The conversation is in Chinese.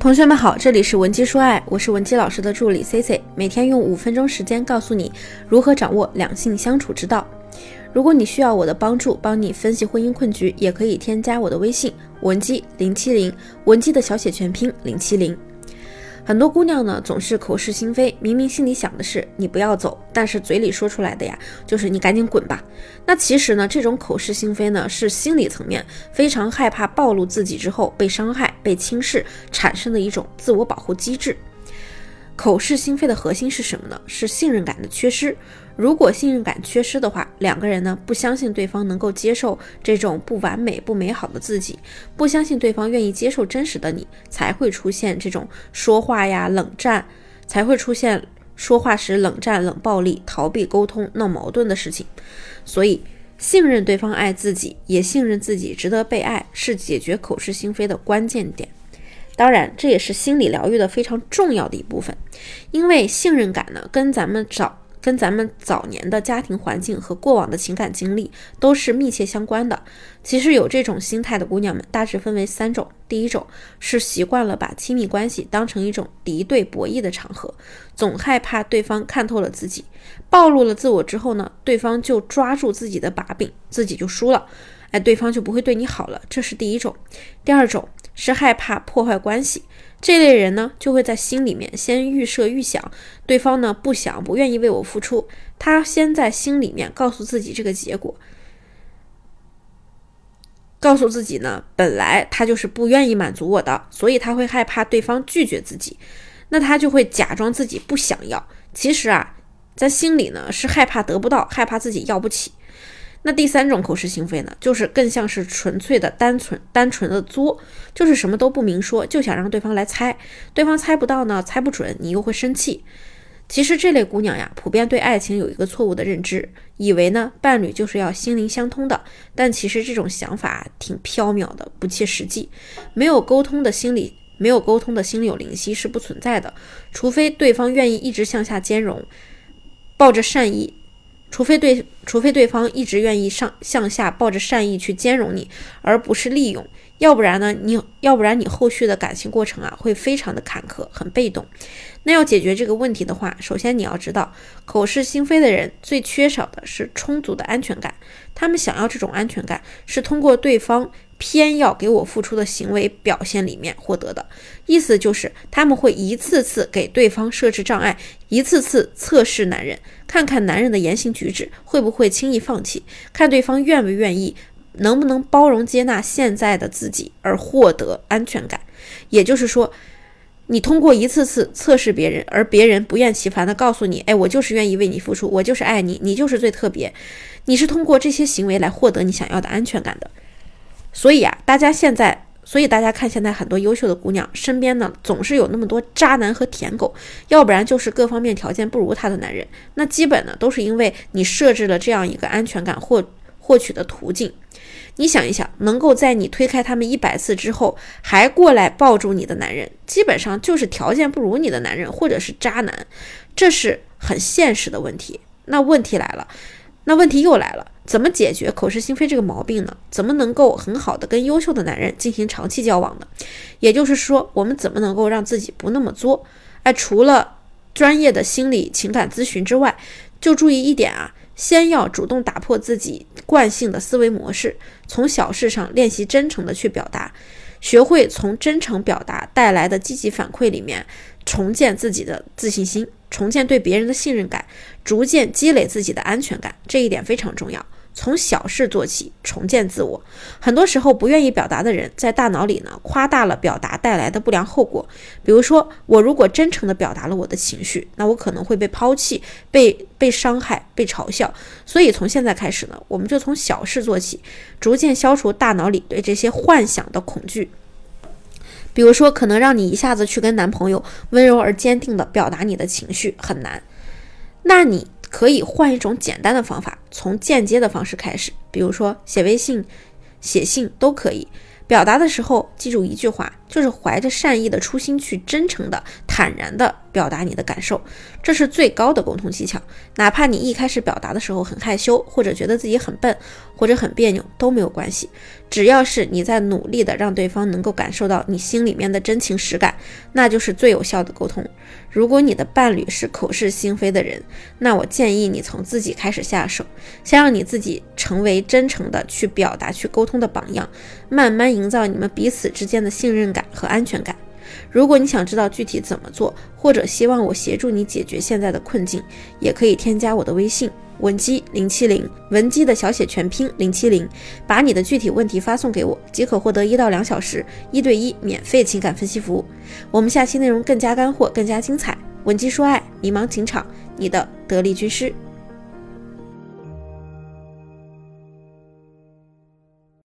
同学们好，这里是文姬说爱，我是文姬老师的助理 C C，每天用五分钟时间告诉你如何掌握两性相处之道。如果你需要我的帮助，帮你分析婚姻困局，也可以添加我的微信文姬零七零，文姬的小写全拼零七零。很多姑娘呢总是口是心非，明明心里想的是你不要走，但是嘴里说出来的呀就是你赶紧滚吧。那其实呢这种口是心非呢是心理层面非常害怕暴露自己之后被伤害、被轻视产生的一种自我保护机制。口是心非的核心是什么呢？是信任感的缺失。如果信任感缺失的话，两个人呢不相信对方能够接受这种不完美、不美好的自己，不相信对方愿意接受真实的你，才会出现这种说话呀冷战，才会出现说话时冷战、冷暴力、逃避沟通、闹矛盾的事情。所以，信任对方爱自己，也信任自己值得被爱，是解决口是心非的关键点。当然，这也是心理疗愈的非常重要的一部分，因为信任感呢，跟咱们找跟咱们早年的家庭环境和过往的情感经历都是密切相关的。其实有这种心态的姑娘们，大致分为三种：第一种是习惯了把亲密关系当成一种敌对博弈的场合，总害怕对方看透了自己，暴露了自我之后呢，对方就抓住自己的把柄，自己就输了。哎，对方就不会对你好了，这是第一种。第二种是害怕破坏关系，这类人呢就会在心里面先预设预想，对方呢不想不愿意为我付出，他先在心里面告诉自己这个结果，告诉自己呢本来他就是不愿意满足我的，所以他会害怕对方拒绝自己，那他就会假装自己不想要，其实啊在心里呢是害怕得不到，害怕自己要不起。那第三种口是心非呢，就是更像是纯粹的单纯单纯的作，就是什么都不明说，就想让对方来猜，对方猜不到呢，猜不准，你又会生气。其实这类姑娘呀，普遍对爱情有一个错误的认知，以为呢伴侣就是要心灵相通的，但其实这种想法挺缥缈的，不切实际。没有沟通的心理，没有沟通的心有灵犀是不存在的，除非对方愿意一直向下兼容，抱着善意。除非对，除非对方一直愿意上向下抱着善意去兼容你，而不是利用，要不然呢，你要不然你后续的感情过程啊会非常的坎坷，很被动。那要解决这个问题的话，首先你要知道，口是心非的人最缺少的是充足的安全感，他们想要这种安全感是通过对方。偏要给我付出的行为表现里面获得的意思就是，他们会一次次给对方设置障碍，一次次测试男人，看看男人的言行举止会不会轻易放弃，看对方愿不愿意，能不能包容接纳现在的自己而获得安全感。也就是说，你通过一次次测试别人，而别人不厌其烦地告诉你，哎，我就是愿意为你付出，我就是爱你，你就是最特别，你是通过这些行为来获得你想要的安全感的。所以啊，大家现在，所以大家看现在很多优秀的姑娘身边呢，总是有那么多渣男和舔狗，要不然就是各方面条件不如她的男人。那基本呢，都是因为你设置了这样一个安全感获获取的途径。你想一想，能够在你推开他们一百次之后还过来抱住你的男人，基本上就是条件不如你的男人，或者是渣男，这是很现实的问题。那问题来了，那问题又来了。怎么解决口是心非这个毛病呢？怎么能够很好的跟优秀的男人进行长期交往呢？也就是说，我们怎么能够让自己不那么作？哎，除了专业的心理情感咨询之外，就注意一点啊，先要主动打破自己惯性的思维模式，从小事上练习真诚的去表达，学会从真诚表达带来的积极反馈里面重建自己的自信心，重建对别人的信任感，逐渐积累自己的安全感，这一点非常重要。从小事做起，重建自我。很多时候，不愿意表达的人，在大脑里呢，夸大了表达带来的不良后果。比如说，我如果真诚地表达了我的情绪，那我可能会被抛弃、被被伤害、被嘲笑。所以，从现在开始呢，我们就从小事做起，逐渐消除大脑里对这些幻想的恐惧。比如说，可能让你一下子去跟男朋友温柔而坚定地表达你的情绪很难，那你。可以换一种简单的方法，从间接的方式开始，比如说写微信、写信都可以。表达的时候记住一句话：就是怀着善意的初心去真诚的、坦然的表达你的感受，这是最高的沟通技巧。哪怕你一开始表达的时候很害羞，或者觉得自己很笨，或者很别扭都没有关系，只要是你在努力的让对方能够感受到你心里面的真情实感，那就是最有效的沟通。如果你的伴侣是口是心非的人，那我建议你从自己开始下手，先让你自己成为真诚的去表达、去沟通的榜样，慢慢营造你们彼此之间的信任感感和安全感。如果你想知道具体怎么做，或者希望我协助你解决现在的困境，也可以添加我的微信文姬零七零，文姬的小写全拼零七零，把你的具体问题发送给我，即可获得一到两小时一对一免费情感分析服务。我们下期内容更加干货，更加精彩。文姬说爱，迷茫情场，你的得力军师。